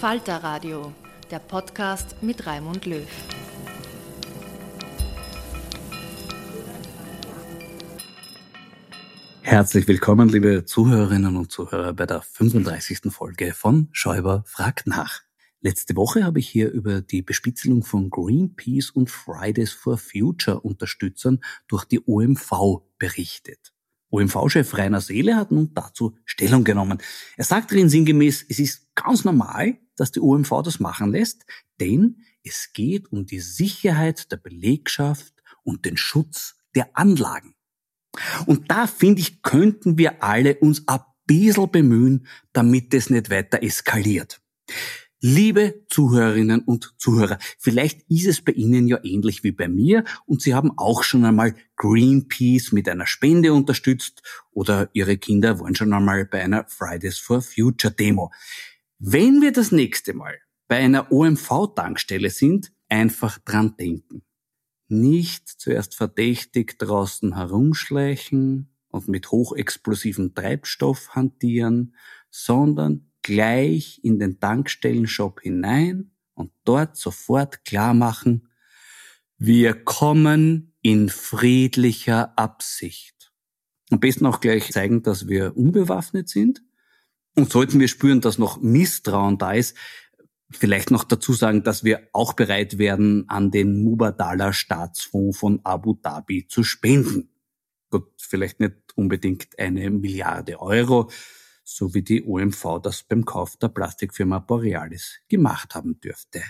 Falter Radio, der Podcast mit Raimund Löw. Herzlich willkommen, liebe Zuhörerinnen und Zuhörer, bei der 35. Folge von Schäuber fragt nach. Letzte Woche habe ich hier über die Bespitzelung von Greenpeace und Fridays for Future Unterstützern durch die OMV berichtet. OMV-Chef Rainer Seele hat nun dazu Stellung genommen. Er sagt darin sinngemäß, es ist ganz normal, dass die OMV das machen lässt, denn es geht um die Sicherheit der Belegschaft und den Schutz der Anlagen. Und da finde ich, könnten wir alle uns ein bisschen bemühen, damit es nicht weiter eskaliert. Liebe Zuhörerinnen und Zuhörer, vielleicht ist es bei Ihnen ja ähnlich wie bei mir und Sie haben auch schon einmal Greenpeace mit einer Spende unterstützt oder Ihre Kinder waren schon einmal bei einer Fridays for Future Demo. Wenn wir das nächste Mal bei einer OMV-Tankstelle sind, einfach dran denken. Nicht zuerst verdächtig draußen herumschleichen und mit hochexplosivem Treibstoff hantieren, sondern gleich in den Tankstellenshop hinein und dort sofort klar machen, wir kommen in friedlicher Absicht. Am besten auch gleich zeigen, dass wir unbewaffnet sind. Und sollten wir spüren, dass noch Misstrauen da ist, vielleicht noch dazu sagen, dass wir auch bereit werden, an den Mubadala Staatsfonds von Abu Dhabi zu spenden. Gut, vielleicht nicht unbedingt eine Milliarde Euro, so wie die OMV das beim Kauf der Plastikfirma Borealis gemacht haben dürfte.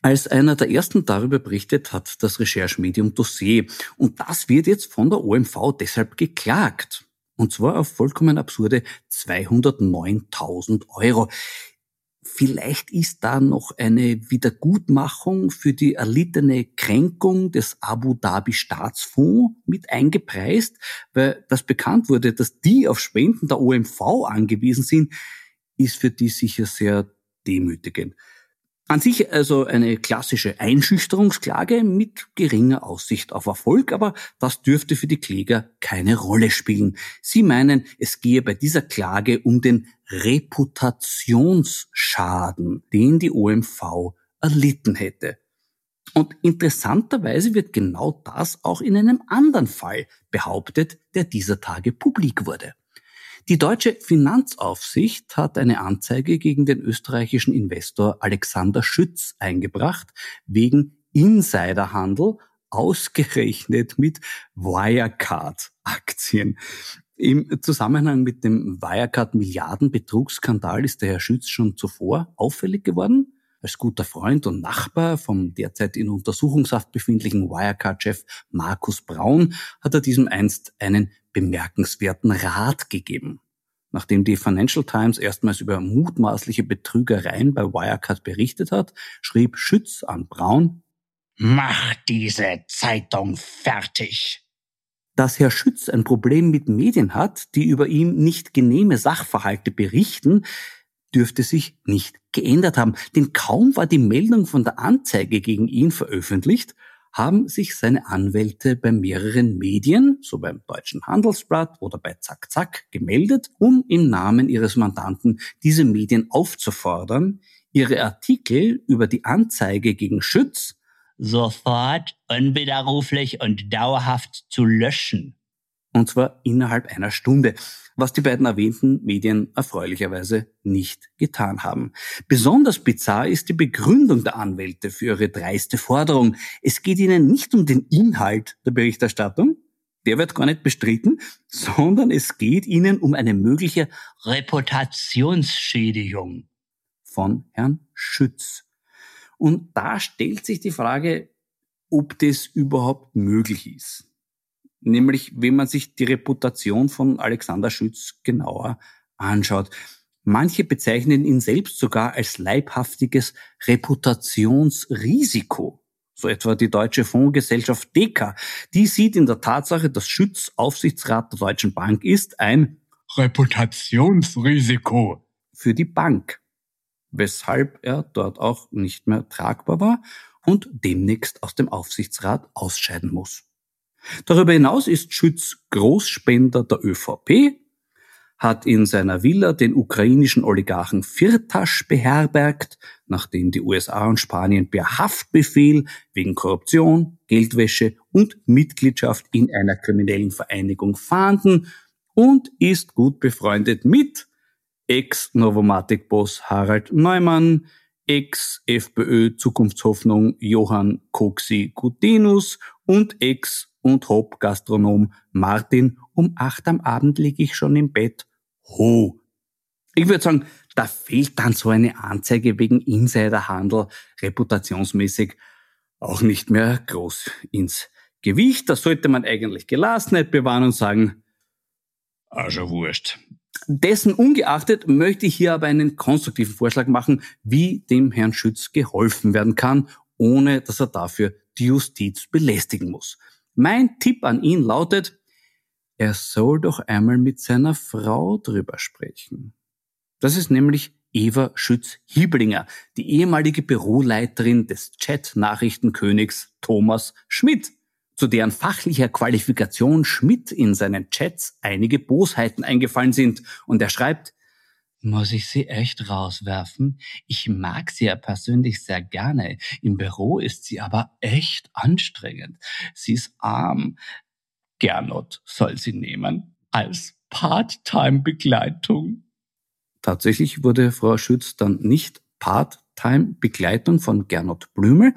Als einer der ersten darüber berichtet hat das Recherchemedium Dossier. Und das wird jetzt von der OMV deshalb geklagt. Und zwar auf vollkommen absurde 209.000 Euro. Vielleicht ist da noch eine Wiedergutmachung für die erlittene Kränkung des Abu Dhabi Staatsfonds mit eingepreist, weil das bekannt wurde, dass die auf Spenden der OMV angewiesen sind, ist für die sicher sehr demütigend. An sich also eine klassische Einschüchterungsklage mit geringer Aussicht auf Erfolg, aber das dürfte für die Kläger keine Rolle spielen. Sie meinen, es gehe bei dieser Klage um den Reputationsschaden, den die OMV erlitten hätte. Und interessanterweise wird genau das auch in einem anderen Fall behauptet, der dieser Tage publik wurde. Die deutsche Finanzaufsicht hat eine Anzeige gegen den österreichischen Investor Alexander Schütz eingebracht wegen Insiderhandel ausgerechnet mit Wirecard-Aktien. Im Zusammenhang mit dem Wirecard-Milliarden-Betrugsskandal ist der Herr Schütz schon zuvor auffällig geworden. Als guter Freund und Nachbar vom derzeit in Untersuchungshaft befindlichen Wirecard-Chef Markus Braun hat er diesem einst einen bemerkenswerten Rat gegeben. Nachdem die Financial Times erstmals über mutmaßliche Betrügereien bei Wirecard berichtet hat, schrieb Schütz an Braun, Mach diese Zeitung fertig. Dass Herr Schütz ein Problem mit Medien hat, die über ihm nicht genehme Sachverhalte berichten, dürfte sich nicht geändert haben, denn kaum war die Meldung von der Anzeige gegen ihn veröffentlicht, haben sich seine Anwälte bei mehreren Medien, so beim Deutschen Handelsblatt oder bei Zack Zack, gemeldet, um im Namen ihres Mandanten diese Medien aufzufordern, ihre Artikel über die Anzeige gegen Schütz sofort unwiderruflich und dauerhaft zu löschen. Und zwar innerhalb einer Stunde, was die beiden erwähnten Medien erfreulicherweise nicht getan haben. Besonders bizarr ist die Begründung der Anwälte für ihre dreiste Forderung. Es geht ihnen nicht um den Inhalt der Berichterstattung, der wird gar nicht bestritten, sondern es geht ihnen um eine mögliche Reputationsschädigung von Herrn Schütz. Und da stellt sich die Frage, ob das überhaupt möglich ist. Nämlich, wenn man sich die Reputation von Alexander Schütz genauer anschaut. Manche bezeichnen ihn selbst sogar als leibhaftiges Reputationsrisiko. So etwa die deutsche Fondsgesellschaft Deka. Die sieht in der Tatsache, dass Schütz Aufsichtsrat der Deutschen Bank ist, ein Reputationsrisiko für die Bank weshalb er dort auch nicht mehr tragbar war und demnächst aus dem Aufsichtsrat ausscheiden muss. Darüber hinaus ist Schütz Großspender der ÖVP, hat in seiner Villa den ukrainischen Oligarchen Firtasch beherbergt, nachdem die USA und Spanien per Haftbefehl wegen Korruption, Geldwäsche und Mitgliedschaft in einer kriminellen Vereinigung fahnden und ist gut befreundet mit Ex-Novomatic-Boss Harald Neumann, Ex-FPÖ-Zukunftshoffnung Johann Coxi Gutenus und Ex- und Hop-Gastronom Martin um acht am Abend liege ich schon im Bett. Ho! Ich würde sagen, da fehlt dann so eine Anzeige wegen Insiderhandel reputationsmäßig auch nicht mehr groß ins Gewicht. Das sollte man eigentlich Gelassenheit bewahren und sagen, also wurscht. Dessen ungeachtet möchte ich hier aber einen konstruktiven Vorschlag machen, wie dem Herrn Schütz geholfen werden kann, ohne dass er dafür die Justiz belästigen muss. Mein Tipp an ihn lautet, er soll doch einmal mit seiner Frau drüber sprechen. Das ist nämlich Eva Schütz-Hieblinger, die ehemalige Büroleiterin des Chat-Nachrichtenkönigs Thomas Schmidt zu deren fachlicher Qualifikation Schmidt in seinen Chats einige Bosheiten eingefallen sind. Und er schreibt, muss ich sie echt rauswerfen? Ich mag sie ja persönlich sehr gerne. Im Büro ist sie aber echt anstrengend. Sie ist arm. Gernot soll sie nehmen als Part-Time-Begleitung. Tatsächlich wurde Frau Schütz dann nicht Part-Time-Begleitung von Gernot Blümel,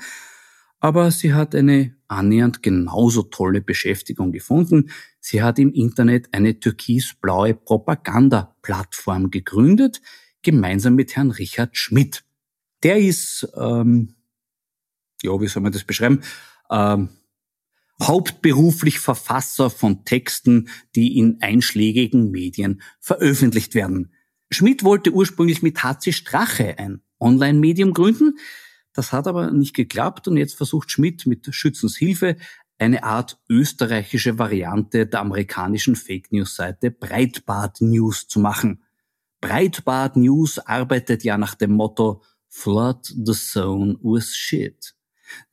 aber sie hat eine annähernd genauso tolle Beschäftigung gefunden. Sie hat im Internet eine türkisblaue Propaganda-Plattform gegründet, gemeinsam mit Herrn Richard Schmidt. Der ist, ähm, ja, wie soll man das beschreiben, ähm, hauptberuflich Verfasser von Texten, die in einschlägigen Medien veröffentlicht werden. Schmidt wollte ursprünglich mit HC Strache ein Online-Medium gründen, das hat aber nicht geklappt und jetzt versucht Schmidt mit Schützens Hilfe eine Art österreichische Variante der amerikanischen Fake News Seite Breitbart News zu machen. Breitbart News arbeitet ja nach dem Motto Flood the Zone with Shit.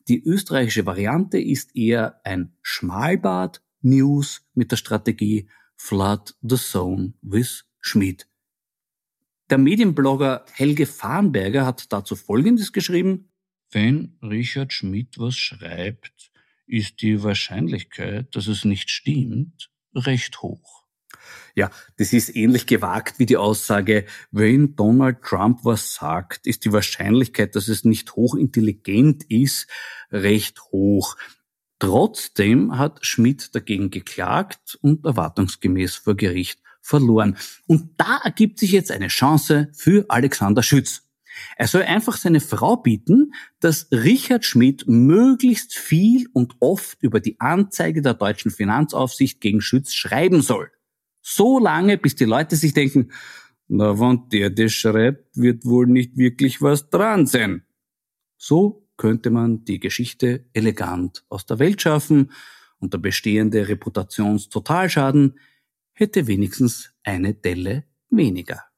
Die österreichische Variante ist eher ein Schmalbart News mit der Strategie Flood the Zone with Schmidt. Der Medienblogger Helge Farnberger hat dazu Folgendes geschrieben. Wenn Richard Schmidt was schreibt, ist die Wahrscheinlichkeit, dass es nicht stimmt, recht hoch. Ja, das ist ähnlich gewagt wie die Aussage, wenn Donald Trump was sagt, ist die Wahrscheinlichkeit, dass es nicht hochintelligent ist, recht hoch. Trotzdem hat Schmidt dagegen geklagt und erwartungsgemäß vor Gericht verloren. Und da ergibt sich jetzt eine Chance für Alexander Schütz. Er soll einfach seine Frau bieten, dass Richard Schmidt möglichst viel und oft über die Anzeige der deutschen Finanzaufsicht gegen Schütz schreiben soll. So lange, bis die Leute sich denken, na, wenn der das schreibt, wird wohl nicht wirklich was dran sein. So könnte man die Geschichte elegant aus der Welt schaffen und der bestehende Reputationstotalschaden hätte wenigstens eine Delle weniger.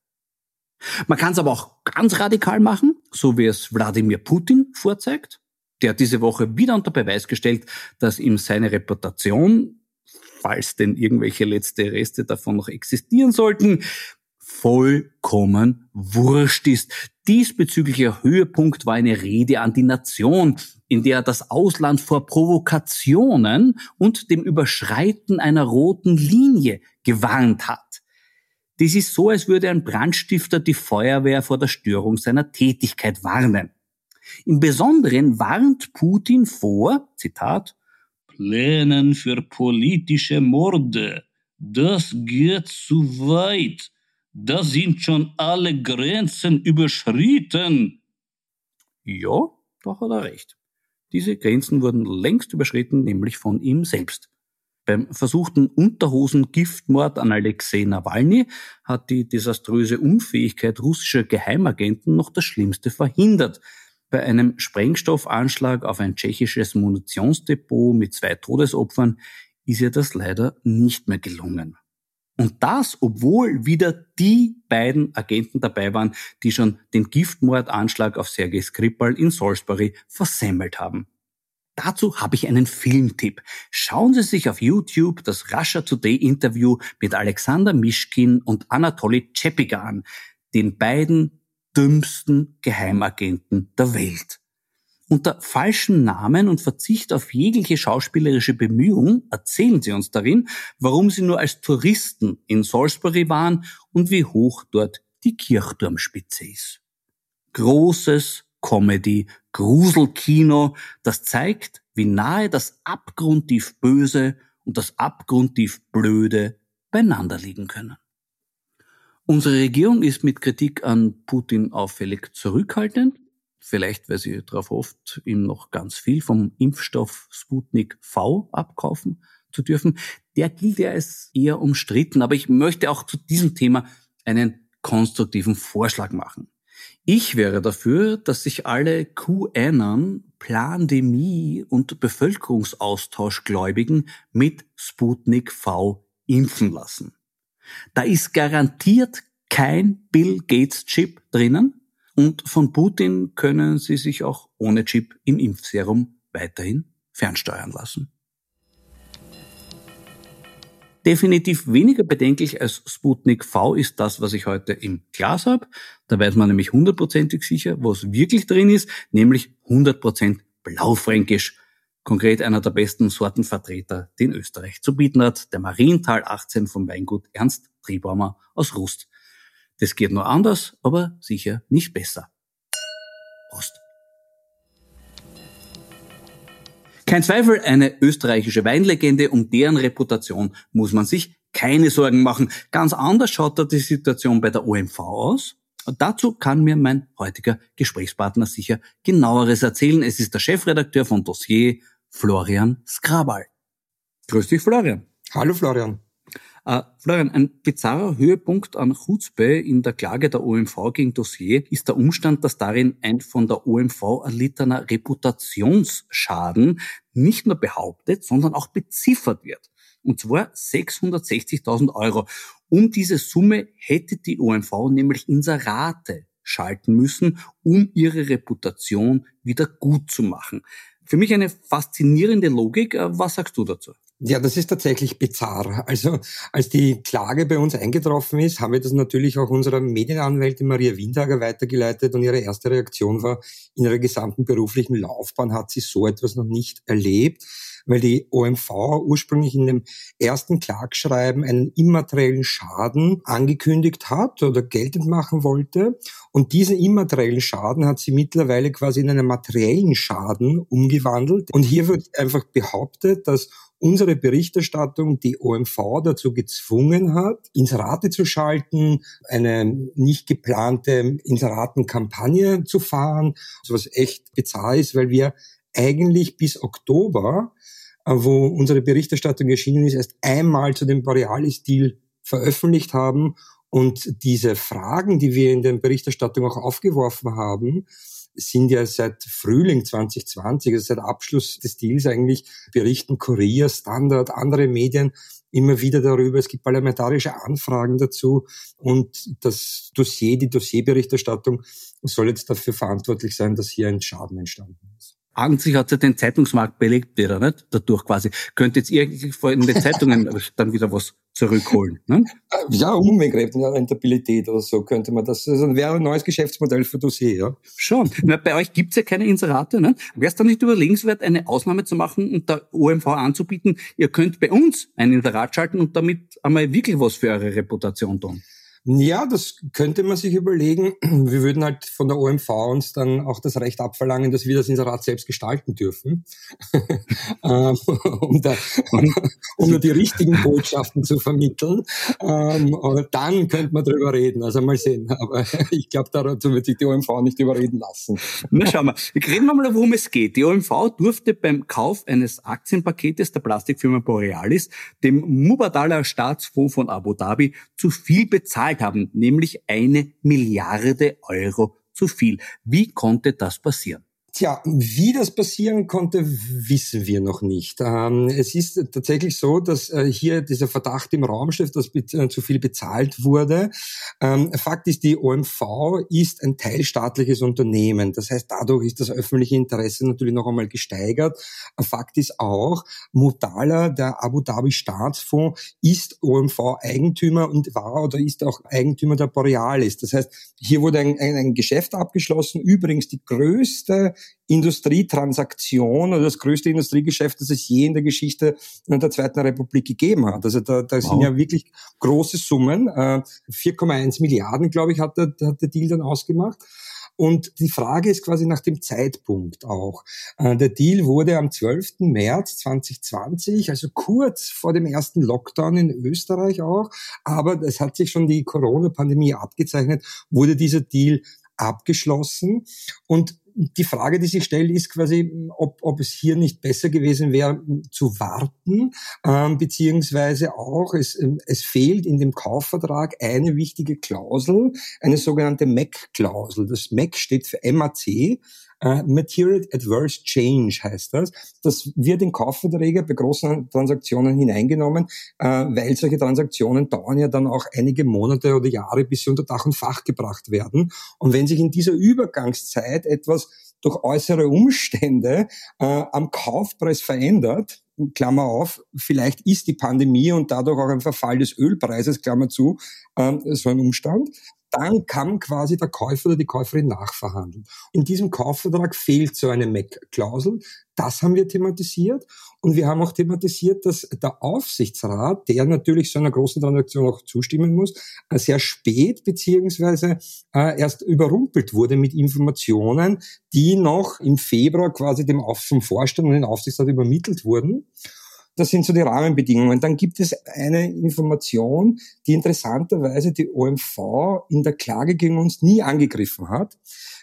Man kann es aber auch ganz radikal machen, so wie es Wladimir Putin vorzeigt. Der hat diese Woche wieder unter Beweis gestellt, dass ihm seine Reputation, falls denn irgendwelche letzte Reste davon noch existieren sollten, vollkommen wurscht ist. Diesbezüglicher Höhepunkt war eine Rede an die Nation, in der er das Ausland vor Provokationen und dem Überschreiten einer roten Linie gewarnt hat. Das ist so, als würde ein Brandstifter die Feuerwehr vor der Störung seiner Tätigkeit warnen. Im Besonderen warnt Putin vor, Zitat, Plänen für politische Morde. Das geht zu weit. Da sind schon alle Grenzen überschritten. Ja, da hat er recht. Diese Grenzen wurden längst überschritten, nämlich von ihm selbst. Beim versuchten Unterhosen-Giftmord an Alexei Nawalny hat die desaströse Unfähigkeit russischer Geheimagenten noch das Schlimmste verhindert. Bei einem Sprengstoffanschlag auf ein tschechisches Munitionsdepot mit zwei Todesopfern ist ihr das leider nicht mehr gelungen. Und das, obwohl wieder die beiden Agenten dabei waren, die schon den Giftmordanschlag auf Sergei Skripal in Salisbury versemmelt haben. Dazu habe ich einen Filmtipp. Schauen Sie sich auf YouTube das Russia Today Interview mit Alexander Mischkin und Anatoly Chepiga an, den beiden dümmsten Geheimagenten der Welt. Unter falschen Namen und Verzicht auf jegliche schauspielerische Bemühung erzählen sie uns darin, warum sie nur als Touristen in Salisbury waren und wie hoch dort die Kirchturmspitze ist. Großes Comedy, Gruselkino, das zeigt, wie nahe das abgrundtief Böse und das abgrundtief Blöde beieinander liegen können. Unsere Regierung ist mit Kritik an Putin auffällig zurückhaltend, vielleicht weil sie darauf hofft, ihm noch ganz viel vom Impfstoff Sputnik V abkaufen zu dürfen. Der gilt ja als eher umstritten, aber ich möchte auch zu diesem Thema einen konstruktiven Vorschlag machen. Ich wäre dafür, dass sich alle QAnon, Plandemie und Bevölkerungsaustauschgläubigen mit Sputnik V impfen lassen. Da ist garantiert kein Bill Gates Chip drinnen und von Putin können sie sich auch ohne Chip im Impfserum weiterhin fernsteuern lassen. Definitiv weniger bedenklich als Sputnik V ist das, was ich heute im Glas habe. Da weiß man nämlich hundertprozentig sicher, was wirklich drin ist, nämlich 100% Blaufränkisch. Konkret einer der besten Sortenvertreter, den Österreich zu bieten hat, der Marienthal 18 vom Weingut Ernst Triebaumer aus Rust. Das geht nur anders, aber sicher nicht besser. Prost. Kein Zweifel, eine österreichische Weinlegende, um deren Reputation muss man sich keine Sorgen machen. Ganz anders schaut da die Situation bei der OMV aus. Und dazu kann mir mein heutiger Gesprächspartner sicher genaueres erzählen. Es ist der Chefredakteur von Dossier, Florian Skrabal. Grüß dich, Florian. Hallo, Florian. Äh, Florian, ein bizarrer Höhepunkt an Chutzpe in der Klage der OMV gegen Dossier ist der Umstand, dass darin ein von der OMV erlittener Reputationsschaden nicht nur behauptet, sondern auch beziffert wird. Und zwar 660.000 Euro. Um diese Summe hätte die OMV nämlich Inserate schalten müssen, um ihre Reputation wieder gut zu machen. Für mich eine faszinierende Logik. Äh, was sagst du dazu? Ja, das ist tatsächlich bizarr. Also als die Klage bei uns eingetroffen ist, haben wir das natürlich auch unserer Medienanwältin Maria Windager weitergeleitet und ihre erste Reaktion war, in ihrer gesamten beruflichen Laufbahn hat sie so etwas noch nicht erlebt, weil die OMV ursprünglich in dem ersten Klagschreiben einen immateriellen Schaden angekündigt hat oder geltend machen wollte. Und diesen immateriellen Schaden hat sie mittlerweile quasi in einen materiellen Schaden umgewandelt. Und hier wird einfach behauptet, dass unsere Berichterstattung die OMV dazu gezwungen hat, Inserate zu schalten, eine nicht geplante Inseratenkampagne zu fahren, was echt bizarr ist, weil wir eigentlich bis Oktober, äh, wo unsere Berichterstattung erschienen ist, erst einmal zu dem Borealis-Deal veröffentlicht haben und diese Fragen, die wir in der Berichterstattung auch aufgeworfen haben, sind ja seit Frühling 2020, also seit Abschluss des Deals eigentlich, berichten Korea, Standard, andere Medien immer wieder darüber. Es gibt parlamentarische Anfragen dazu und das Dossier, die Dossierberichterstattung soll jetzt dafür verantwortlich sein, dass hier ein Schaden entstanden ist. Sich hat ja den Zeitungsmarkt belegt, wieder nicht? Dadurch quasi. Könnte jetzt irgendwie in den Zeitungen dann wieder was zurückholen. Ne? Ja, Umweltkräfte, ja, Rentabilität oder so könnte man das. Also wäre ein neues Geschäftsmodell für Dossier, ja. Schon. Na, bei euch gibt's ja keine Inserate. Ne? Wäre es dann nicht überlegenswert, eine Ausnahme zu machen und der OMV anzubieten, ihr könnt bei uns ein Inserat schalten und damit einmal wirklich was für eure Reputation tun? Ja, das könnte man sich überlegen. Wir würden halt von der OMV uns dann auch das Recht abverlangen, dass wir das Inserat selbst gestalten dürfen, ähm, um, da, um die richtigen Botschaften zu vermitteln. Ähm, dann könnte man drüber reden. Also mal sehen. Aber ich glaube, dazu wird sich die OMV nicht überreden lassen. Na schauen wir. Reden wir mal, worum es geht. Die OMV durfte beim Kauf eines Aktienpaketes der Plastikfirma Borealis dem Mubadala Staatsfonds von Abu Dhabi zu viel bezahlen gezahlt haben, nämlich eine Milliarde Euro zu viel. Wie konnte das passieren? Tja, wie das passieren konnte, wissen wir noch nicht. Ähm, es ist tatsächlich so, dass äh, hier dieser Verdacht im Raum steht, dass äh, zu viel bezahlt wurde. Ähm, Fakt ist, die OMV ist ein teilstaatliches Unternehmen. Das heißt, dadurch ist das öffentliche Interesse natürlich noch einmal gesteigert. Fakt ist auch, Mutala, der Abu Dhabi Staatsfonds, ist OMV-Eigentümer und war oder ist auch Eigentümer der Borealis. Das heißt, hier wurde ein, ein, ein Geschäft abgeschlossen. Übrigens die größte Industrietransaktion oder das größte Industriegeschäft, das es je in der Geschichte der Zweiten Republik gegeben hat. Also da, da wow. sind ja wirklich große Summen. 4,1 äh, Milliarden, glaube ich, hat der, hat der Deal dann ausgemacht. Und die Frage ist quasi nach dem Zeitpunkt auch. Äh, der Deal wurde am 12. März 2020, also kurz vor dem ersten Lockdown in Österreich auch, aber es hat sich schon die Corona-Pandemie abgezeichnet, wurde dieser Deal abgeschlossen. Und die Frage, die sich stellt, ist quasi, ob, ob es hier nicht besser gewesen wäre, zu warten, ähm, beziehungsweise auch, es, ähm, es fehlt in dem Kaufvertrag eine wichtige Klausel, eine sogenannte MAC-Klausel. Das MAC steht für MAC, Uh, Material Adverse Change heißt das. Das wird in Kaufverträge bei großen Transaktionen hineingenommen, uh, weil solche Transaktionen dauern ja dann auch einige Monate oder Jahre, bis sie unter Dach und Fach gebracht werden. Und wenn sich in dieser Übergangszeit etwas durch äußere Umstände uh, am Kaufpreis verändert, Klammer auf, vielleicht ist die Pandemie und dadurch auch ein Verfall des Ölpreises, Klammer zu, so ein Umstand, dann kann quasi der Käufer oder die Käuferin nachverhandeln. In diesem Kaufvertrag fehlt so eine MEC-Klausel. Das haben wir thematisiert. Und wir haben auch thematisiert, dass der Aufsichtsrat, der natürlich so einer großen Transaktion auch zustimmen muss, äh, sehr spät beziehungsweise äh, erst überrumpelt wurde mit Informationen, die noch im Februar quasi dem vom Vorstand und dem Aufsichtsrat übermittelt wurden. Das sind so die Rahmenbedingungen. Dann gibt es eine Information, die interessanterweise die OMV in der Klage gegen uns nie angegriffen hat,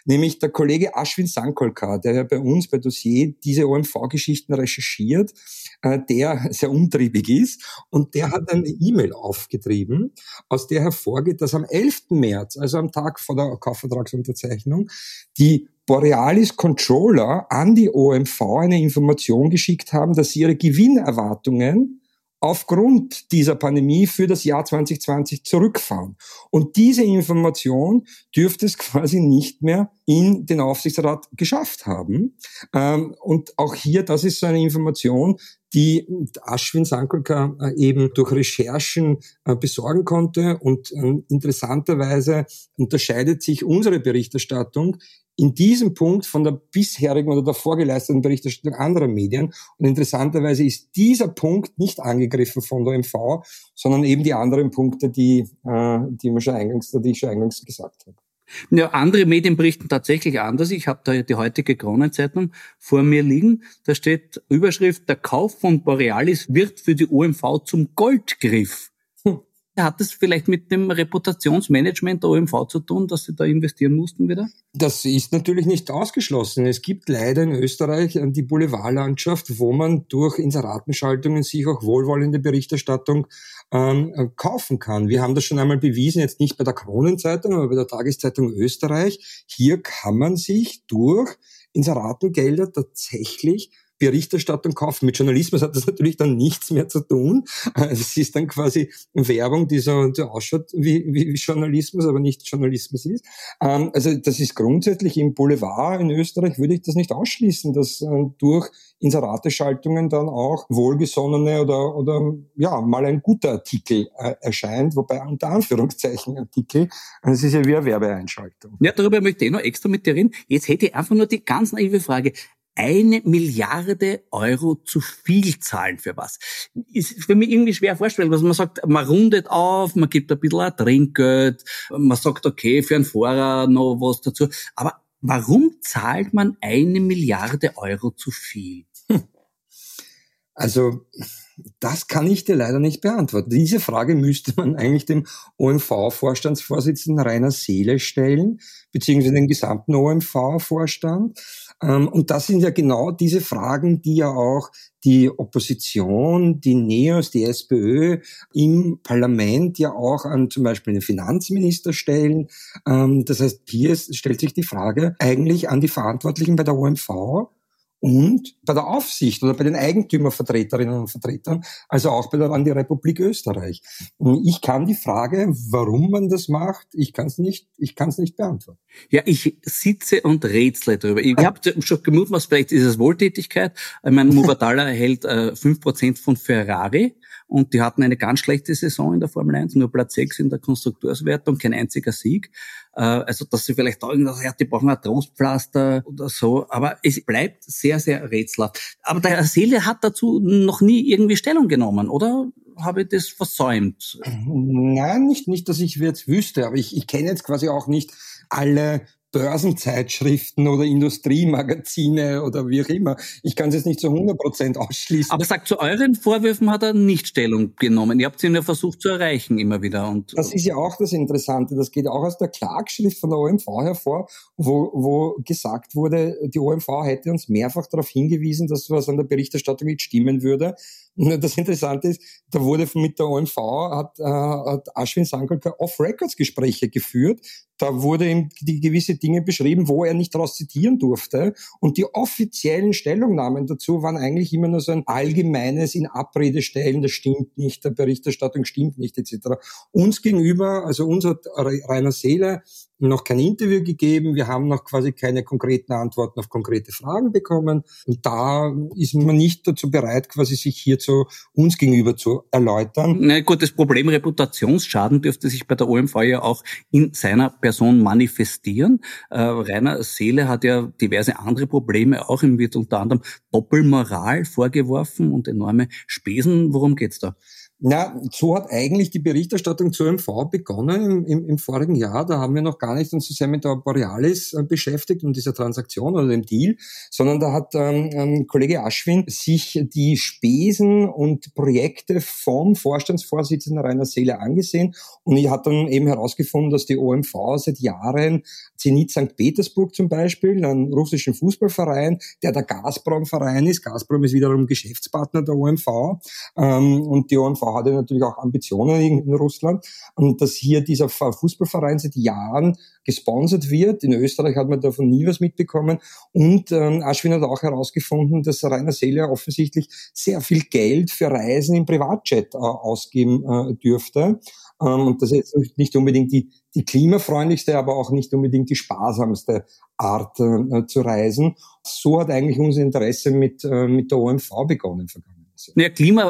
nämlich der Kollege Ashwin Sankolkar, der ja bei uns bei Dossier diese OMV-Geschichten recherchiert, äh, der sehr umtriebig ist und der hat eine E-Mail aufgetrieben, aus der hervorgeht, dass am 11. März, also am Tag vor der Kaufvertragsunterzeichnung, die Borealis Controller an die OMV eine Information geschickt haben, dass sie ihre Gewinnerwartungen aufgrund dieser Pandemie für das Jahr 2020 zurückfahren. Und diese Information dürfte es quasi nicht mehr in den Aufsichtsrat geschafft haben. Ähm, und auch hier, das ist so eine Information, die Ashwin Sankolka äh, eben durch Recherchen äh, besorgen konnte. Und ähm, interessanterweise unterscheidet sich unsere Berichterstattung in diesem Punkt von der bisherigen oder der vorgeleisteten Berichterstattung anderer Medien. Und interessanterweise ist dieser Punkt nicht angegriffen von der MV, sondern eben die anderen Punkte, die, äh, die, man schon eingangs, die ich schon eingangs gesagt habe. Ja, andere Medien berichten tatsächlich anders. Ich habe da die heutige Kronenzeitung vor mir liegen. Da steht Überschrift, der Kauf von Borealis wird für die OMV zum Goldgriff. Hat es vielleicht mit dem Reputationsmanagement der OMV zu tun, dass Sie da investieren mussten wieder? Das ist natürlich nicht ausgeschlossen. Es gibt leider in Österreich die Boulevardlandschaft, wo man durch Inseratenschaltungen sich auch wohlwollende Berichterstattung ähm, kaufen kann. Wir haben das schon einmal bewiesen, jetzt nicht bei der Kronenzeitung, aber bei der Tageszeitung Österreich. Hier kann man sich durch Inseratengelder tatsächlich Berichterstattung kaufen. Mit Journalismus hat das natürlich dann nichts mehr zu tun. Es ist dann quasi Werbung, die so, die ausschaut wie, wie Journalismus, aber nicht Journalismus ist. Ähm, also das ist grundsätzlich im Boulevard in Österreich, würde ich das nicht ausschließen, dass äh, durch Inserateschaltungen dann auch wohlgesonnene oder, oder ja, mal ein guter Artikel äh, erscheint, wobei unter Anführungszeichen Artikel, das ist ja wie eine Werbeeinschaltung. Ja, darüber möchte ich noch extra mit dir reden. Jetzt hätte ich einfach nur die ganz naive Frage eine Milliarde Euro zu viel zahlen für was. Ist für mich irgendwie schwer vorstellen, was man sagt, man rundet auf, man gibt ein bisschen ein Trinkgeld, man sagt, okay, für einen Fahrer noch was dazu. Aber warum zahlt man eine Milliarde Euro zu viel? Also, das kann ich dir leider nicht beantworten. Diese Frage müsste man eigentlich dem OMV-Vorstandsvorsitzenden Rainer Seele stellen, beziehungsweise den gesamten OMV-Vorstand. Ähm, und das sind ja genau diese Fragen, die ja auch die Opposition, die NEOS, die SPÖ im Parlament ja auch an zum Beispiel den Finanzminister stellen. Ähm, das heißt, hier stellt sich die Frage eigentlich an die Verantwortlichen bei der OMV, und bei der Aufsicht oder bei den Eigentümervertreterinnen und Vertretern, also auch bei der, an die Republik Österreich. Ich kann die Frage, warum man das macht, ich kann es nicht, ich kann es nicht beantworten. Ja, ich sitze und rätsle darüber. Ich habe schon gemutmaßt, vielleicht ist es Wohltätigkeit. Ich meine, Mubadala erhält äh, fünf äh, Prozent von Ferrari und die hatten eine ganz schlechte Saison in der Formel 1, nur Platz 6 in der Konstrukteurswertung, kein einziger Sieg. Äh, also, dass sie vielleicht da irgendwas, die brauchen ein Trostpflaster oder so, aber es bleibt sehr, sehr rätselhaft. Aber der Herr Seele hat dazu noch nie irgendwie Stellung genommen, oder? Habe ich das versäumt? Nein, nicht, nicht, dass ich jetzt wüsste, aber ich, ich kenne jetzt quasi auch nicht alle Börsenzeitschriften oder Industriemagazine oder wie auch immer. Ich kann es jetzt nicht zu 100 Prozent ausschließen. Aber sagt, zu euren Vorwürfen hat er nicht Stellung genommen. Ihr habt ihn ja versucht zu erreichen immer wieder. Und das ist ja auch das Interessante. Das geht auch aus der Klagschrift von der OMV hervor, wo, wo gesagt wurde, die OMV hätte uns mehrfach darauf hingewiesen, dass was an der Berichterstattung nicht stimmen würde. Das Interessante ist, da wurde mit der OMV, hat, äh, hat Ashwin Sankalka Off-Records-Gespräche geführt. Da wurde ihm die gewisse Dinge beschrieben, wo er nicht daraus zitieren durfte. Und die offiziellen Stellungnahmen dazu waren eigentlich immer nur so ein allgemeines in Abrede stellen, das stimmt nicht, der Berichterstattung stimmt nicht, etc. Uns gegenüber, also uns hat Rainer Seele noch kein Interview gegeben. Wir haben noch quasi keine konkreten Antworten auf konkrete Fragen bekommen. Und da ist man nicht dazu bereit, quasi sich hier zu uns gegenüber zu erläutern. Na gut, das Problem Reputationsschaden dürfte sich bei der OMV ja auch in seiner Person manifestieren. Äh, Rainer Seele hat ja diverse andere Probleme, auch ihm wird unter anderem Doppelmoral vorgeworfen und enorme Spesen. Worum geht's da? Na, so hat eigentlich die Berichterstattung zur MV begonnen im, im, im, vorigen Jahr. Da haben wir noch gar nicht uns so sehr mit der Borealis äh, beschäftigt und dieser Transaktion oder dem Deal, sondern da hat ähm, ähm, Kollege Aschwin sich die Spesen und Projekte vom Vorstandsvorsitzenden Rainer Seele angesehen und er hat dann eben herausgefunden, dass die OMV seit Jahren Zenit St. Petersburg zum Beispiel, einen russischen Fußballverein, der der Gazprom-Verein ist. Gazprom ist wiederum Geschäftspartner der OMV ähm, und die OMV hatte natürlich auch Ambitionen in Russland. Und dass hier dieser Fußballverein seit Jahren gesponsert wird. In Österreich hat man davon nie was mitbekommen. Und ähm, Aschwin hat auch herausgefunden, dass Rainer Seele offensichtlich sehr viel Geld für Reisen im Privatjet äh, ausgeben äh, dürfte. Ähm, und das ist nicht unbedingt die, die klimafreundlichste, aber auch nicht unbedingt die sparsamste Art äh, zu reisen. So hat eigentlich unser Interesse mit, äh, mit der OMV begonnen. Ja, Klima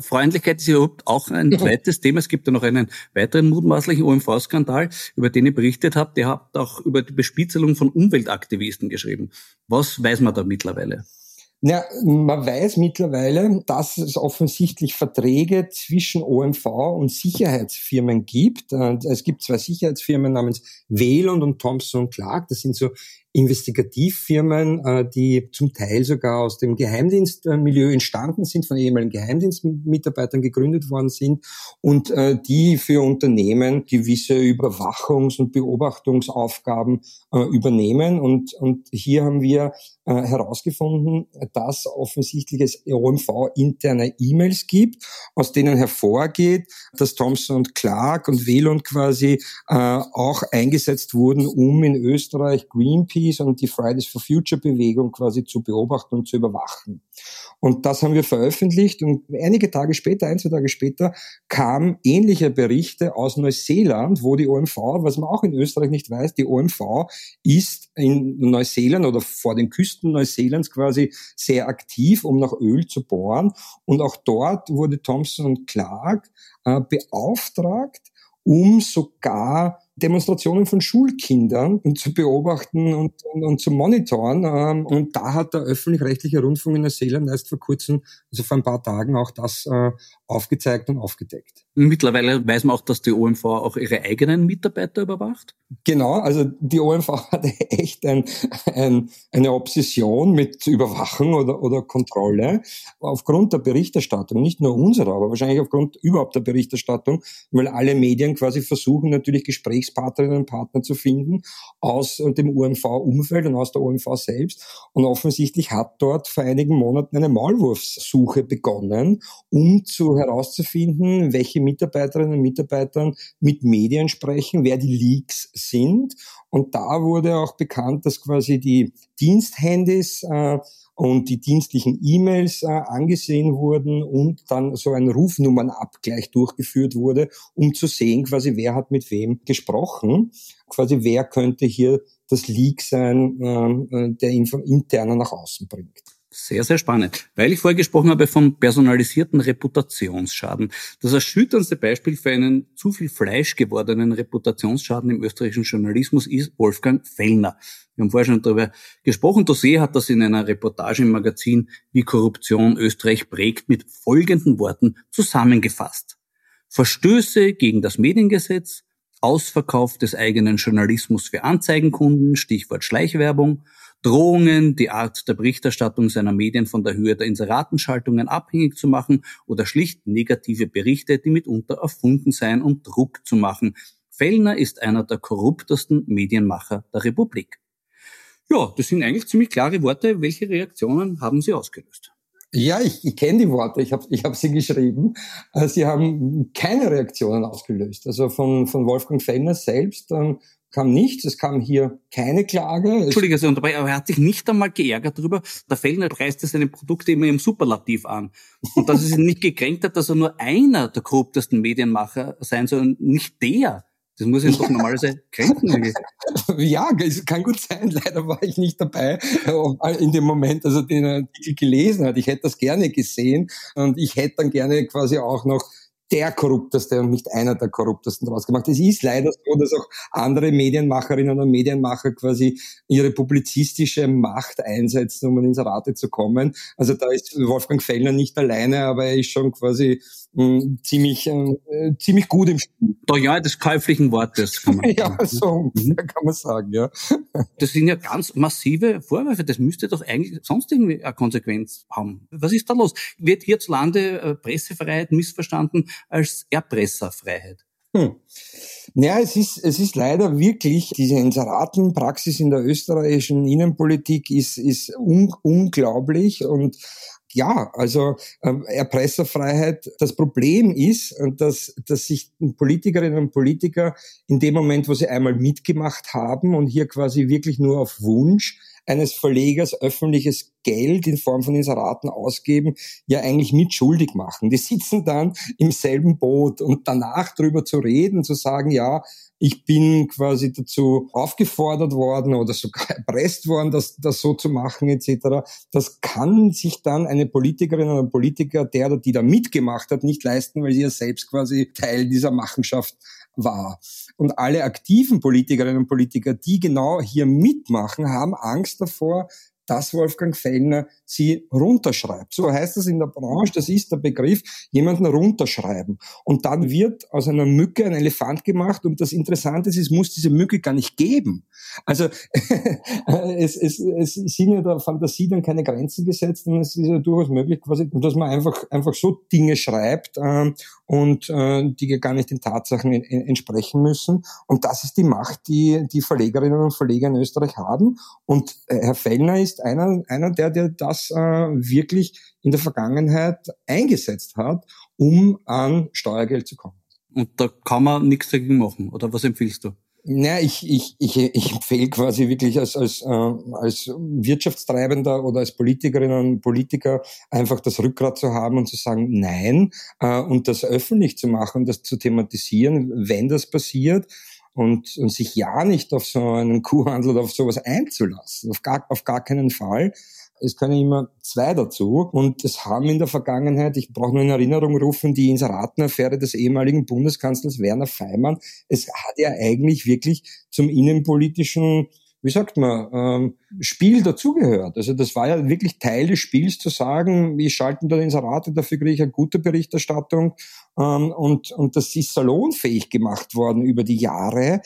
Freundlichkeit ist überhaupt auch ein zweites Thema. Es gibt ja noch einen weiteren mutmaßlichen OMV-Skandal, über den ihr berichtet habt. Ihr habt auch über die Bespitzelung von Umweltaktivisten geschrieben. Was weiß man da mittlerweile? Ja, man weiß mittlerweile, dass es offensichtlich Verträge zwischen OMV und Sicherheitsfirmen gibt. Es gibt zwei Sicherheitsfirmen namens Wayland und Thompson Clark. Das sind so Investigativfirmen, äh, die zum Teil sogar aus dem Geheimdienstmilieu entstanden sind, von ehemaligen Geheimdienstmitarbeitern gegründet worden sind und äh, die für Unternehmen gewisse Überwachungs- und Beobachtungsaufgaben äh, übernehmen. Und, und hier haben wir herausgefunden, dass offensichtlich es OMV interne E-Mails gibt, aus denen hervorgeht, dass Thompson und Clark und Velon quasi auch eingesetzt wurden, um in Österreich Greenpeace und die Fridays for Future Bewegung quasi zu beobachten und zu überwachen. Und das haben wir veröffentlicht und einige Tage später, ein, zwei Tage später, kam ähnliche Berichte aus Neuseeland, wo die OMV, was man auch in Österreich nicht weiß, die OMV ist in Neuseeland oder vor den Küsten Neuseelands quasi sehr aktiv, um nach Öl zu bohren. Und auch dort wurde Thompson und Clark äh, beauftragt, um sogar Demonstrationen von Schulkindern zu beobachten und, und, und zu monitoren. Ähm, und da hat der öffentlich-rechtliche Rundfunk in Neuseeland erst vor kurzem, also vor ein paar Tagen, auch das äh, aufgezeigt und aufgedeckt. Mittlerweile weiß man auch, dass die OMV auch ihre eigenen Mitarbeiter überwacht? Genau, also die OMV hatte echt ein, ein, eine Obsession mit Überwachung oder, oder Kontrolle. Aufgrund der Berichterstattung, nicht nur unserer, aber wahrscheinlich aufgrund überhaupt der Berichterstattung, weil alle Medien quasi versuchen, natürlich Gesprächspartnerinnen und Partner zu finden aus dem OMV-Umfeld und aus der OMV selbst. Und offensichtlich hat dort vor einigen Monaten eine Maulwurfssuche begonnen, um zu herauszufinden, welche Mitarbeiterinnen und Mitarbeitern mit Medien sprechen, wer die Leaks sind. Und da wurde auch bekannt, dass quasi die Diensthandys äh, und die dienstlichen E-Mails äh, angesehen wurden und dann so ein Rufnummernabgleich durchgeführt wurde, um zu sehen, quasi wer hat mit wem gesprochen, quasi wer könnte hier das Leak sein, äh, der Info interner nach außen bringt. Sehr, sehr spannend. Weil ich vorher gesprochen habe vom personalisierten Reputationsschaden. Das erschütterndste Beispiel für einen zu viel Fleisch gewordenen Reputationsschaden im österreichischen Journalismus ist Wolfgang Fellner. Wir haben vorher schon darüber gesprochen. Dossier hat das in einer Reportage im Magazin Wie Korruption Österreich prägt mit folgenden Worten zusammengefasst. Verstöße gegen das Mediengesetz, Ausverkauf des eigenen Journalismus für Anzeigenkunden, Stichwort Schleichwerbung, Drohungen, die Art der Berichterstattung seiner Medien von der Höhe der Inseratenschaltungen abhängig zu machen oder schlicht negative Berichte, die mitunter erfunden seien, um Druck zu machen. Fellner ist einer der korruptesten Medienmacher der Republik. Ja, das sind eigentlich ziemlich klare Worte. Welche Reaktionen haben Sie ausgelöst? Ja, ich, ich kenne die Worte, ich habe ich hab sie geschrieben. Äh, sie haben keine Reaktionen ausgelöst. Also von, von Wolfgang Fellner selbst ähm, kam nichts, es kam hier keine Klage. Entschuldige, dabei, aber er hat sich nicht einmal geärgert darüber, der Fellner preist seine Produkte immer im Superlativ an. Und dass es ihn nicht gekränkt hat, dass er nur einer der korruptesten Medienmacher sein soll und nicht der. Das muss ihn doch normalerweise kränken. ja, es kann gut sein. Leider war ich nicht dabei äh, in dem Moment, als er den Artikel gelesen hat. Ich hätte das gerne gesehen und ich hätte dann gerne quasi auch noch der korrupteste und nicht einer der korruptesten daraus gemacht. Es ist leider so, dass auch andere Medienmacherinnen und Medienmacher quasi ihre publizistische Macht einsetzen, um ins Rate zu kommen. Also da ist Wolfgang Fellner nicht alleine, aber er ist schon quasi mh, hm, ziemlich, äh, ziemlich gut im Spiel. Da ja des käuflichen Wortes. Kann man ja, so mhm. kann man sagen, ja. Das sind ja ganz massive Vorwürfe. Das müsste doch eigentlich sonst irgendwie eine Konsequenz haben. Was ist da los? Wird hierzulande äh, Pressefreiheit missverstanden? als Erpresserfreiheit. Hm. Ja, es ist, es ist leider wirklich, diese Inseratenpraxis in der österreichischen Innenpolitik ist, ist un, unglaublich und ja, also äh, Erpresserfreiheit. Das Problem ist, dass, dass sich Politikerinnen und Politiker in dem Moment, wo sie einmal mitgemacht haben und hier quasi wirklich nur auf Wunsch eines Verlegers öffentliches Geld in Form von Inseraten ausgeben, ja eigentlich mitschuldig machen. Die sitzen dann im selben Boot und danach drüber zu reden, zu sagen, ja, ich bin quasi dazu aufgefordert worden oder sogar erpresst worden, das, das so zu machen etc. Das kann sich dann eine Politikerin oder ein Politiker, der oder die da mitgemacht hat, nicht leisten, weil sie ja selbst quasi Teil dieser Machenschaft war. Und alle aktiven Politikerinnen und Politiker, die genau hier mitmachen, haben Angst davor, dass Wolfgang Fellner sie runterschreibt. So heißt das in der Branche, das ist der Begriff, jemanden runterschreiben. Und dann wird aus einer Mücke ein Elefant gemacht und das Interessante ist, es muss diese Mücke gar nicht geben. Also es, es, es sind ja der Fantasie dann keine Grenzen gesetzt und es ist ja durchaus möglich, quasi, dass man einfach, einfach so Dinge schreibt ähm, und äh, die gar nicht den Tatsachen in, in, entsprechen müssen. Und das ist die Macht, die die Verlegerinnen und Verleger in Österreich haben. Und äh, Herr Fellner ist einer, einer der, der das äh, wirklich in der Vergangenheit eingesetzt hat, um an Steuergeld zu kommen. Und da kann man nichts dagegen machen, oder was empfiehlst du? Ja, ich, ich, ich, ich empfehle quasi wirklich als, als, äh, als Wirtschaftstreibender oder als Politikerinnen und Politiker einfach das Rückgrat zu haben und zu sagen, nein, äh, und das öffentlich zu machen, das zu thematisieren, wenn das passiert und, und sich ja nicht auf so einen Kuhhandel oder auf sowas einzulassen, auf gar, auf gar keinen Fall. Es können immer zwei dazu. Und es haben in der Vergangenheit, ich brauche nur in Erinnerung rufen, die Inseratenaffäre des ehemaligen Bundeskanzlers Werner Feimann. Es hat ja eigentlich wirklich zum innenpolitischen wie sagt man, ähm, Spiel dazugehört. Also das war ja wirklich Teil des Spiels zu sagen, wir schalten da Inserate, dafür kriege ich eine gute Berichterstattung ähm, und, und das ist salonfähig gemacht worden über die Jahre.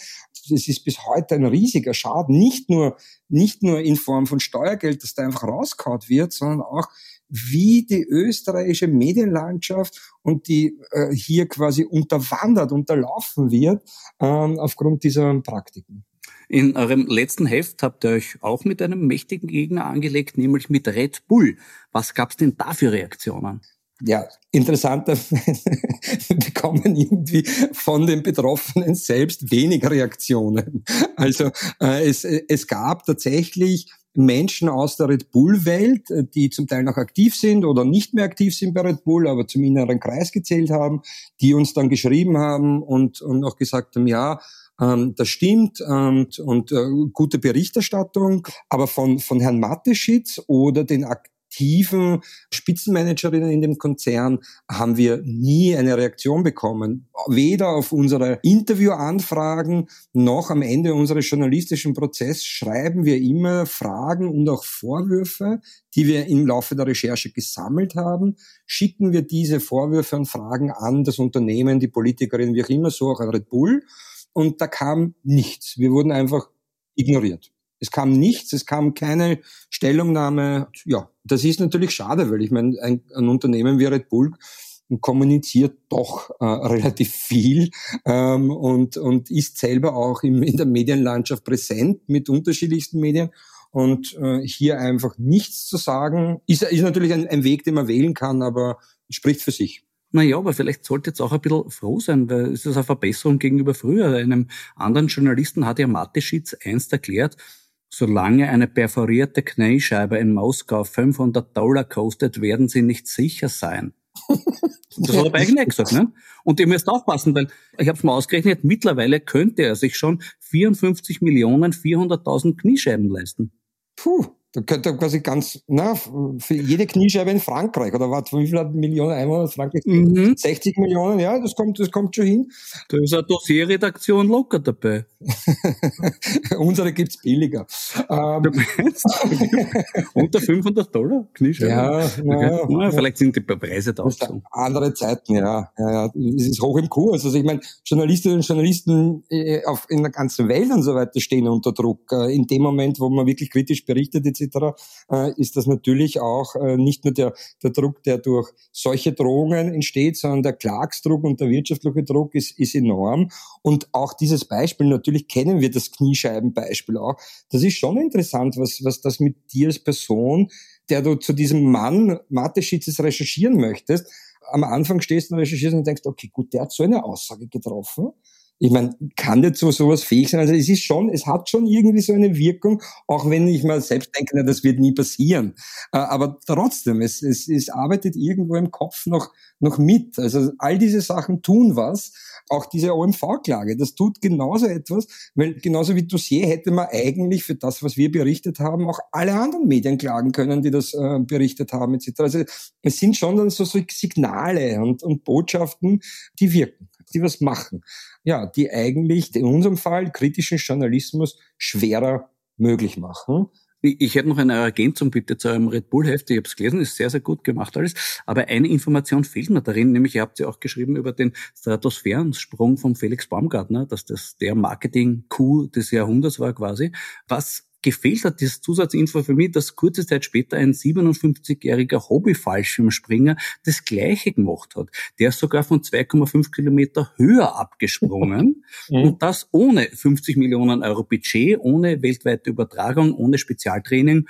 Das ist bis heute ein riesiger Schaden, nicht nur, nicht nur in Form von Steuergeld, das da einfach rauskaut wird, sondern auch wie die österreichische Medienlandschaft und die äh, hier quasi unterwandert, unterlaufen wird ähm, aufgrund dieser Praktiken. In eurem letzten Heft habt ihr euch auch mit einem mächtigen Gegner angelegt, nämlich mit Red Bull. Was gab's denn da für Reaktionen? Ja, interessanterweise bekommen irgendwie von den Betroffenen selbst wenig Reaktionen. Also äh, es, es gab tatsächlich Menschen aus der Red Bull-Welt, äh, die zum Teil noch aktiv sind oder nicht mehr aktiv sind bei Red Bull, aber zum inneren Kreis gezählt haben, die uns dann geschrieben haben und, und auch gesagt haben, ja, ähm, das stimmt und, und äh, gute Berichterstattung. Aber von, von Herrn Mateschitz oder den aktiven Spitzenmanagerinnen in dem Konzern haben wir nie eine Reaktion bekommen. Weder auf unsere Interviewanfragen noch am Ende unseres journalistischen Prozesses schreiben wir immer Fragen und auch Vorwürfe, die wir im Laufe der Recherche gesammelt haben, schicken wir diese Vorwürfe und Fragen an das Unternehmen, die Politikerin, wie auch immer, so auch an Red Bull und da kam nichts. Wir wurden einfach ignoriert. Es kam nichts, es kam keine Stellungnahme. Ja, das ist natürlich schade, weil ich meine, ein, ein Unternehmen wie Red Bull kommuniziert doch äh, relativ viel ähm, und, und ist selber auch im, in der Medienlandschaft präsent mit unterschiedlichsten Medien. Und äh, hier einfach nichts zu sagen, ist, ist natürlich ein, ein Weg, den man wählen kann, aber spricht für sich. Naja, aber vielleicht sollte jetzt auch ein bisschen froh sein, weil es ist eine Verbesserung gegenüber früher. Einem anderen Journalisten hat ja Mateschitz einst erklärt, solange eine perforierte Kniescheibe in Moskau 500 Dollar kostet, werden sie nicht sicher sein. Das hat er bei eigentlich gesagt, ne? Und ihr müsst aufpassen, weil ich habe es mal ausgerechnet, mittlerweile könnte er sich schon 54 Millionen 400.000 Kniescheiben leisten. Puh. Da könnte quasi ganz, na, für jede Kniescheibe in Frankreich, oder was, wie viele Millionen Einwohner Frankreich? Mhm. 60 Millionen, ja, das kommt, das kommt schon hin. Da ist eine Dossierredaktion locker dabei. Unsere gibt's billiger. Ähm, du meinst? Unter 500 Dollar Kniescheibe? Ja, okay. ja, ja, Vielleicht sind die Preise da auch so. Andere Zeiten, ja. ja, ja. Es ist hoch im Kurs. Also ich meine, Journalistinnen und Journalisten äh, auf, in der ganzen Welt und so weiter stehen unter Druck. Äh, in dem Moment, wo man wirklich kritisch berichtet etc., äh, ist das natürlich auch äh, nicht nur der, der Druck, der durch solche Drohungen entsteht, sondern der Klagsdruck und der wirtschaftliche Druck ist, ist enorm. Und auch dieses Beispiel, natürlich kennen wir das Kniescheibenbeispiel auch. Das ist schon interessant, was, was das mit dir als Person, der du zu diesem Mann Mathe-Schitzes recherchieren möchtest, am Anfang stehst und recherchierst und denkst, okay, gut, der hat so eine Aussage getroffen ich meine, kann der zu sowas fähig sein? Also es ist schon, es hat schon irgendwie so eine Wirkung, auch wenn ich mal selbst denke, na, das wird nie passieren. Äh, aber trotzdem, es, es, es arbeitet irgendwo im Kopf noch, noch mit. Also all diese Sachen tun was. Auch diese OMV-Klage, das tut genauso etwas, weil genauso wie Dossier hätte man eigentlich für das, was wir berichtet haben, auch alle anderen Medien klagen können, die das äh, berichtet haben etc. Also es sind schon dann so, so Signale und, und Botschaften, die wirken, die was machen ja, die eigentlich in unserem Fall kritischen Journalismus schwerer möglich machen. Ich hätte noch eine Ergänzung bitte zu eurem Red Bull-Heft. Ich habe es gelesen, ist sehr, sehr gut gemacht alles. Aber eine Information fehlt mir darin, nämlich ihr habt ja auch geschrieben über den Stratosphärensprung von Felix Baumgartner, dass das der Marketing-Coup des Jahrhunderts war quasi. Was gefehlt hat, diese Zusatzinfo für mich, dass kurze Zeit später ein 57-jähriger Hobby-Fallschirmspringer das Gleiche gemacht hat. Der ist sogar von 2,5 Kilometer höher abgesprungen mhm. und das ohne 50 Millionen Euro Budget, ohne weltweite Übertragung, ohne Spezialtraining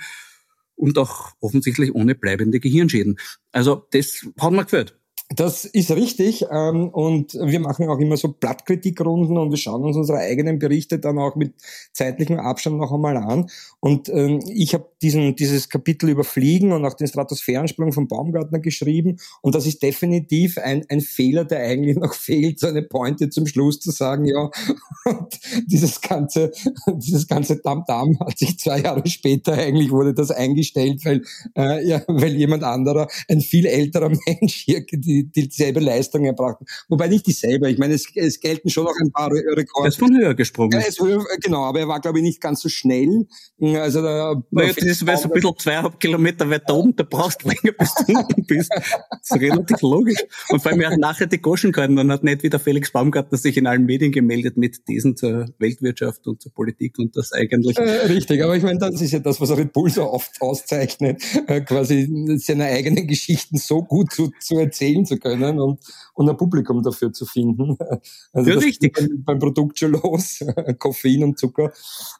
und auch offensichtlich ohne bleibende Gehirnschäden. Also das hat mir gefällt. Das ist richtig ähm, und wir machen auch immer so Blattkritikrunden und wir schauen uns unsere eigenen Berichte dann auch mit zeitlichem Abstand noch einmal an. Und ähm, ich habe diesen dieses Kapitel über Fliegen und auch den Stratosphärensprung von Baumgartner geschrieben und das ist definitiv ein, ein Fehler, der eigentlich noch fehlt, so eine Pointe zum Schluss zu sagen, ja, und dieses ganze dieses ganze Tamtam hat sich zwei Jahre später eigentlich wurde das eingestellt, weil äh, ja, weil jemand anderer, ein viel älterer Mensch hier die die, dieselbe Leistung erbracht. Wobei nicht dieselbe. Ich meine, es, es gelten schon noch ein paar Rekorde. Er ist von höher gesprungen. Ja, ist höher, genau, aber er war, glaube ich, nicht ganz so schnell. Also da, naja, das ist so ein bisschen zweieinhalb Kilometer weiter oben, da brauchst du länger, bis du unten bist. Das ist relativ logisch. Und vor allem, er hat nachher die Goschen gehalten dann hat nicht wieder Felix Baumgartner sich in allen Medien gemeldet mit Thesen zur Weltwirtschaft und zur Politik und das eigentlich. Äh, richtig, aber ich meine, das ist ja das, was Red Bull so oft auszeichnet, äh, quasi seine eigenen Geschichten so gut zu, zu erzählen zu können und, und ein Publikum dafür zu finden. Also ja, richtig. Beim, beim, Produkt schon los, Koffein und Zucker.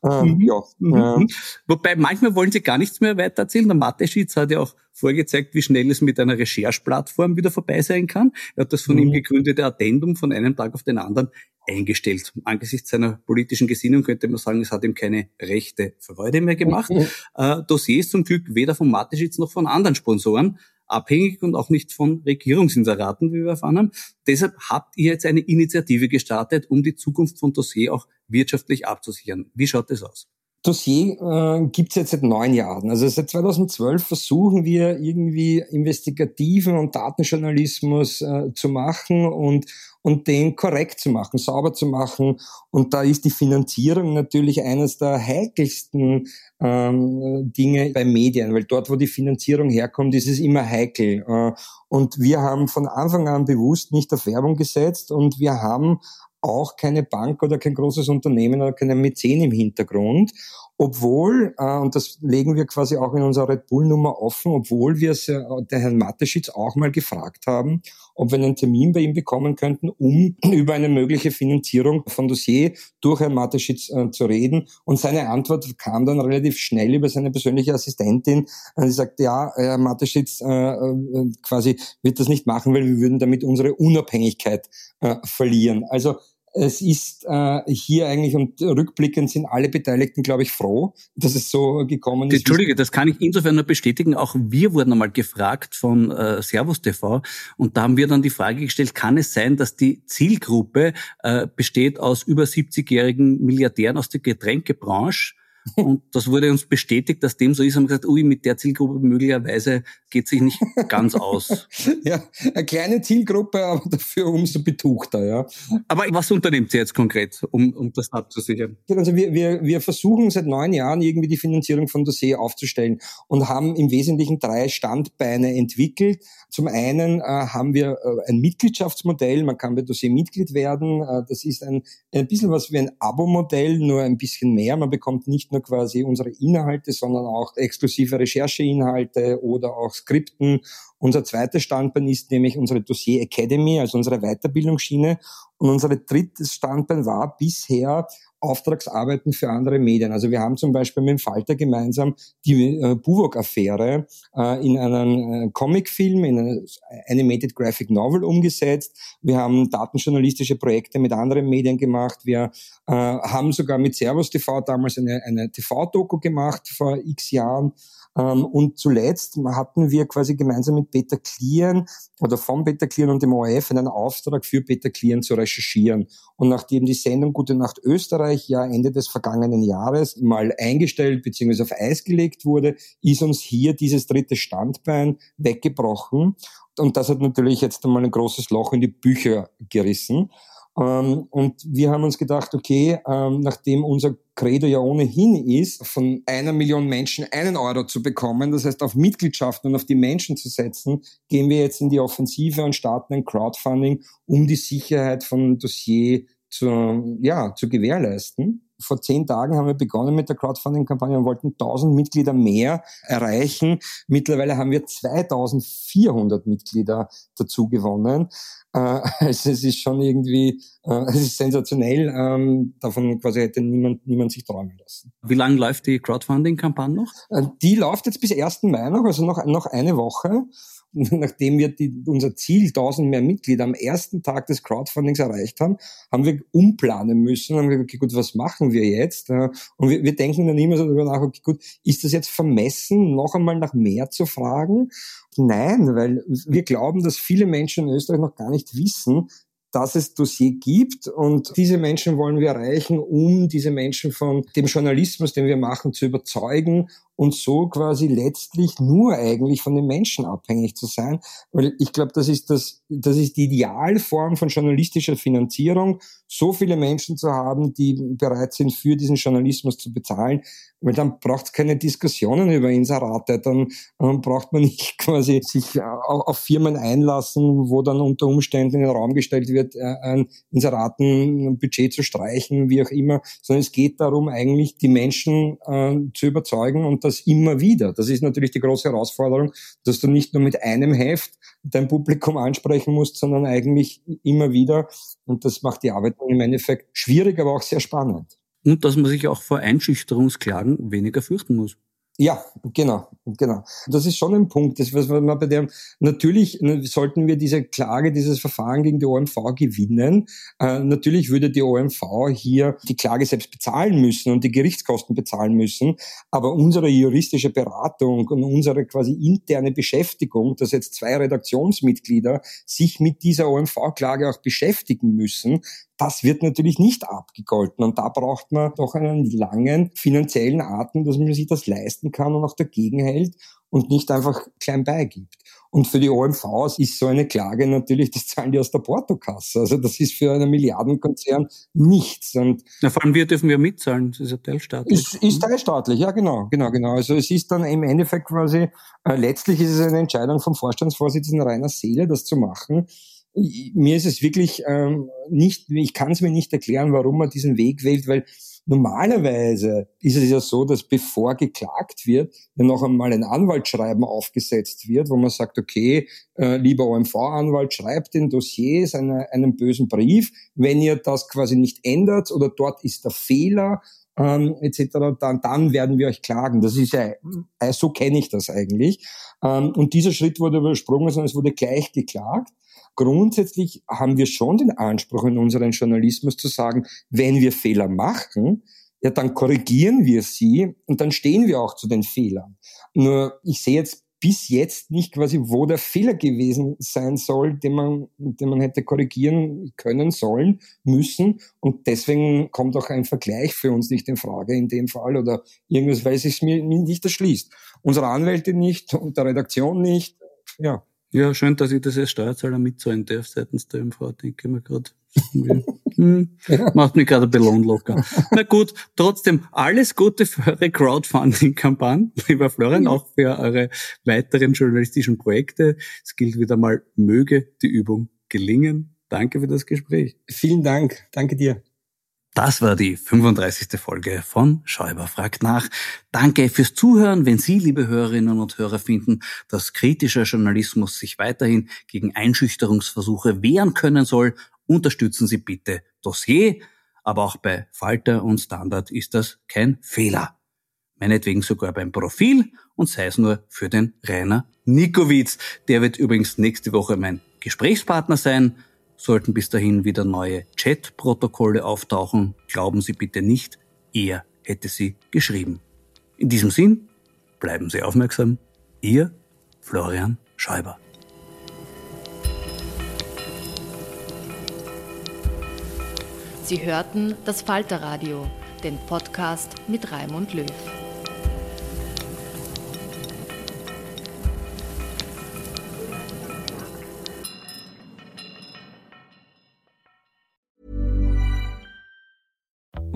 Ähm, mhm. Ja. Mhm. Wobei manchmal wollen sie gar nichts mehr weiter erzählen. Der Mathe-Sheets hat ja auch vorgezeigt, wie schnell es mit einer Rechercheplattform wieder vorbei sein kann. Er hat das von mhm. ihm gegründete Addendum von einem Tag auf den anderen eingestellt. Angesichts seiner politischen Gesinnung könnte man sagen, es hat ihm keine rechte Freude mehr gemacht. Mhm. Äh, Dossiers zum Glück weder von Mateschitz noch von anderen Sponsoren abhängig und auch nicht von Regierungsinseraten, wie wir erfahren haben. Deshalb habt ihr jetzt eine Initiative gestartet, um die Zukunft von Dossier auch wirtschaftlich abzusichern. Wie schaut das aus? Dossier äh, gibt es jetzt seit neun Jahren. Also seit 2012 versuchen wir irgendwie investigativen und Datenjournalismus äh, zu machen und, und den korrekt zu machen, sauber zu machen. Und da ist die Finanzierung natürlich eines der heikelsten ähm, Dinge bei Medien, weil dort, wo die Finanzierung herkommt, ist es immer heikel. Äh, und wir haben von Anfang an bewusst nicht auf Werbung gesetzt und wir haben auch keine Bank oder kein großes Unternehmen oder keine Mäzen im Hintergrund obwohl, äh, und das legen wir quasi auch in unserer Red Bull-Nummer offen, obwohl wir es, äh, der Herrn Mateschitz auch mal gefragt haben, ob wir einen Termin bei ihm bekommen könnten, um über eine mögliche Finanzierung von Dossier durch Herrn Mateschitz äh, zu reden. Und seine Antwort kam dann relativ schnell über seine persönliche Assistentin. Sie sagt, ja, Herr Mateschitz äh, äh, quasi wird das nicht machen, weil wir würden damit unsere Unabhängigkeit äh, verlieren. Also es ist äh, hier eigentlich und rückblickend sind alle Beteiligten, glaube ich, froh, dass es so gekommen ist. Entschuldige, das kann ich insofern nur bestätigen. Auch wir wurden einmal gefragt von äh, Servus TV und da haben wir dann die Frage gestellt, kann es sein, dass die Zielgruppe äh, besteht aus über 70-jährigen Milliardären aus der Getränkebranche? Und das wurde uns bestätigt, dass dem so ist. Haben gesagt, ui, mit der Zielgruppe möglicherweise geht sich nicht ganz aus. ja, eine kleine Zielgruppe, aber dafür umso betuchter, ja. Aber was unternimmt ihr jetzt konkret, um, um das abzusichern? Also wir, wir, wir versuchen seit neun Jahren irgendwie die Finanzierung von Dossier aufzustellen und haben im Wesentlichen drei Standbeine entwickelt. Zum einen äh, haben wir äh, ein Mitgliedschaftsmodell, man kann bei Dossier Mitglied werden. Äh, das ist ein, ein bisschen was wie ein Abo-Modell, nur ein bisschen mehr. Man bekommt nicht nur quasi unsere Inhalte, sondern auch exklusive Rechercheinhalte oder auch Skripten. Unser zweites Standbein ist nämlich unsere Dossier Academy, also unsere Weiterbildungsschiene. Und unser drittes Standbein war bisher Auftragsarbeiten für andere Medien. Also wir haben zum Beispiel mit dem Falter gemeinsam die äh, Buwok-Affäre äh, in einen äh, Comicfilm, in eine Animated Graphic Novel umgesetzt. Wir haben datenjournalistische Projekte mit anderen Medien gemacht. Wir äh, haben sogar mit Servus TV damals eine, eine TV-Doku gemacht vor x Jahren. Ähm, und zuletzt hatten wir quasi gemeinsam mit Peter Klieren oder von Peter Klieren und dem ORF einen Auftrag für Peter Klieren zu recherchieren. Und nachdem die Sendung Gute Nacht Österreich ja Ende des vergangenen Jahres mal eingestellt bzw. auf Eis gelegt wurde, ist uns hier dieses dritte Standbein weggebrochen. Und das hat natürlich jetzt einmal ein großes Loch in die Bücher gerissen. Ähm, und wir haben uns gedacht, okay, ähm, nachdem unser Credo ja ohnehin ist, von einer Million Menschen einen Euro zu bekommen, das heißt auf Mitgliedschaften und auf die Menschen zu setzen, gehen wir jetzt in die Offensive und starten ein Crowdfunding, um die Sicherheit von Dossier zu, ja, zu gewährleisten vor zehn Tagen haben wir begonnen mit der Crowdfunding-Kampagne und wollten 1000 Mitglieder mehr erreichen. Mittlerweile haben wir 2400 Mitglieder dazu gewonnen. Äh, also es ist schon irgendwie, äh, es ist sensationell. Ähm, davon quasi hätte niemand, niemand sich träumen lassen. Wie lange läuft die Crowdfunding-Kampagne noch? Äh, die läuft jetzt bis 1. Mai noch, also noch, noch eine Woche. nachdem wir die, unser Ziel 1000 mehr Mitglieder am ersten Tag des Crowdfundings erreicht haben, haben wir umplanen müssen und haben gesagt, okay, gut, was machen wir jetzt? Und wir, wir denken dann immer so darüber nach, okay, gut, ist das jetzt vermessen, noch einmal nach mehr zu fragen? Nein, weil wir glauben, dass viele Menschen in Österreich noch gar nicht wissen, dass es Dossier gibt und diese Menschen wollen wir erreichen, um diese Menschen von dem Journalismus, den wir machen, zu überzeugen und so quasi letztlich nur eigentlich von den Menschen abhängig zu sein. Weil ich glaube, das ist das, das ist die Idealform von journalistischer Finanzierung, so viele Menschen zu haben, die bereit sind, für diesen Journalismus zu bezahlen. Weil dann braucht es keine Diskussionen über Inserate, dann ähm, braucht man nicht quasi sich auf, auf Firmen einlassen, wo dann unter Umständen in den Raum gestellt wird, äh, ein Inseratenbudget zu streichen, wie auch immer, sondern es geht darum, eigentlich die Menschen äh, zu überzeugen und das immer wieder. Das ist natürlich die große Herausforderung, dass du nicht nur mit einem Heft dein Publikum ansprechen musst, sondern eigentlich immer wieder. Und das macht die Arbeit im Endeffekt schwierig, aber auch sehr spannend. Und dass man sich auch vor Einschüchterungsklagen weniger fürchten muss. Ja, genau, genau. Das ist schon ein Punkt. Das, was man bei dem, natürlich ne, sollten wir diese Klage, dieses Verfahren gegen die OMV gewinnen. Äh, natürlich würde die OMV hier die Klage selbst bezahlen müssen und die Gerichtskosten bezahlen müssen. Aber unsere juristische Beratung und unsere quasi interne Beschäftigung, dass jetzt zwei Redaktionsmitglieder sich mit dieser OMV-Klage auch beschäftigen müssen, das wird natürlich nicht abgegolten und da braucht man doch einen langen finanziellen Atem, dass man sich das leisten kann und auch dagegen hält und nicht einfach klein beigibt. Und für die OMVs ist so eine Klage natürlich, das zahlen die aus der Portokasse. Also das ist für einen Milliardenkonzern nichts. Und ja, vor allem wir dürfen ja mitzahlen, das ist ja teilstaatlich. Ist, ist teilstaatlich, ja genau, genau, genau. Also es ist dann im Endeffekt quasi, äh, letztlich ist es eine Entscheidung vom Vorstandsvorsitzenden Rainer Seele, das zu machen mir ist es wirklich ähm, nicht, ich kann es mir nicht erklären, warum man diesen Weg wählt, weil normalerweise ist es ja so, dass bevor geklagt wird, ja noch einmal ein Anwaltsschreiben aufgesetzt wird, wo man sagt, okay, äh, lieber OMV-Anwalt, schreibt den Dossiers eine, einen bösen Brief, wenn ihr das quasi nicht ändert oder dort ist der Fehler, ähm, etc., dann, dann werden wir euch klagen. Das ist ja, äh, so kenne ich das eigentlich. Ähm, und dieser Schritt wurde übersprungen, sondern es wurde gleich geklagt grundsätzlich haben wir schon den Anspruch in unserem Journalismus zu sagen, wenn wir Fehler machen, ja, dann korrigieren wir sie und dann stehen wir auch zu den Fehlern. Nur ich sehe jetzt bis jetzt nicht quasi, wo der Fehler gewesen sein soll, den man, den man hätte korrigieren können, sollen, müssen. Und deswegen kommt auch ein Vergleich für uns nicht in Frage in dem Fall oder irgendwas, weil es mir nicht erschließt. Unsere Anwälte nicht und der Redaktion nicht. Ja. Ja, schön, dass ich das als Steuerzahler mitzahlen darf seitens der MV, denke ich mir gerade. hm, macht mich gerade ein bisschen locker. Na gut, trotzdem alles Gute für eure Crowdfunding-Kampagne, lieber Florian, auch für eure weiteren journalistischen Projekte. Es gilt wieder mal, möge die Übung gelingen. Danke für das Gespräch. Vielen Dank. Danke dir. Das war die 35. Folge von Schäuber fragt nach. Danke fürs Zuhören. Wenn Sie, liebe Hörerinnen und Hörer, finden, dass kritischer Journalismus sich weiterhin gegen Einschüchterungsversuche wehren können soll, unterstützen Sie bitte Dossier. Aber auch bei Falter und Standard ist das kein Fehler. Meinetwegen sogar beim Profil und sei es nur für den Rainer Nikowitz. Der wird übrigens nächste Woche mein Gesprächspartner sein. Sollten bis dahin wieder neue Chat-Protokolle auftauchen, glauben Sie bitte nicht, er hätte sie geschrieben. In diesem Sinn, bleiben Sie aufmerksam. Ihr Florian Schäuber. Sie hörten das Falterradio, den Podcast mit Raimund Löw.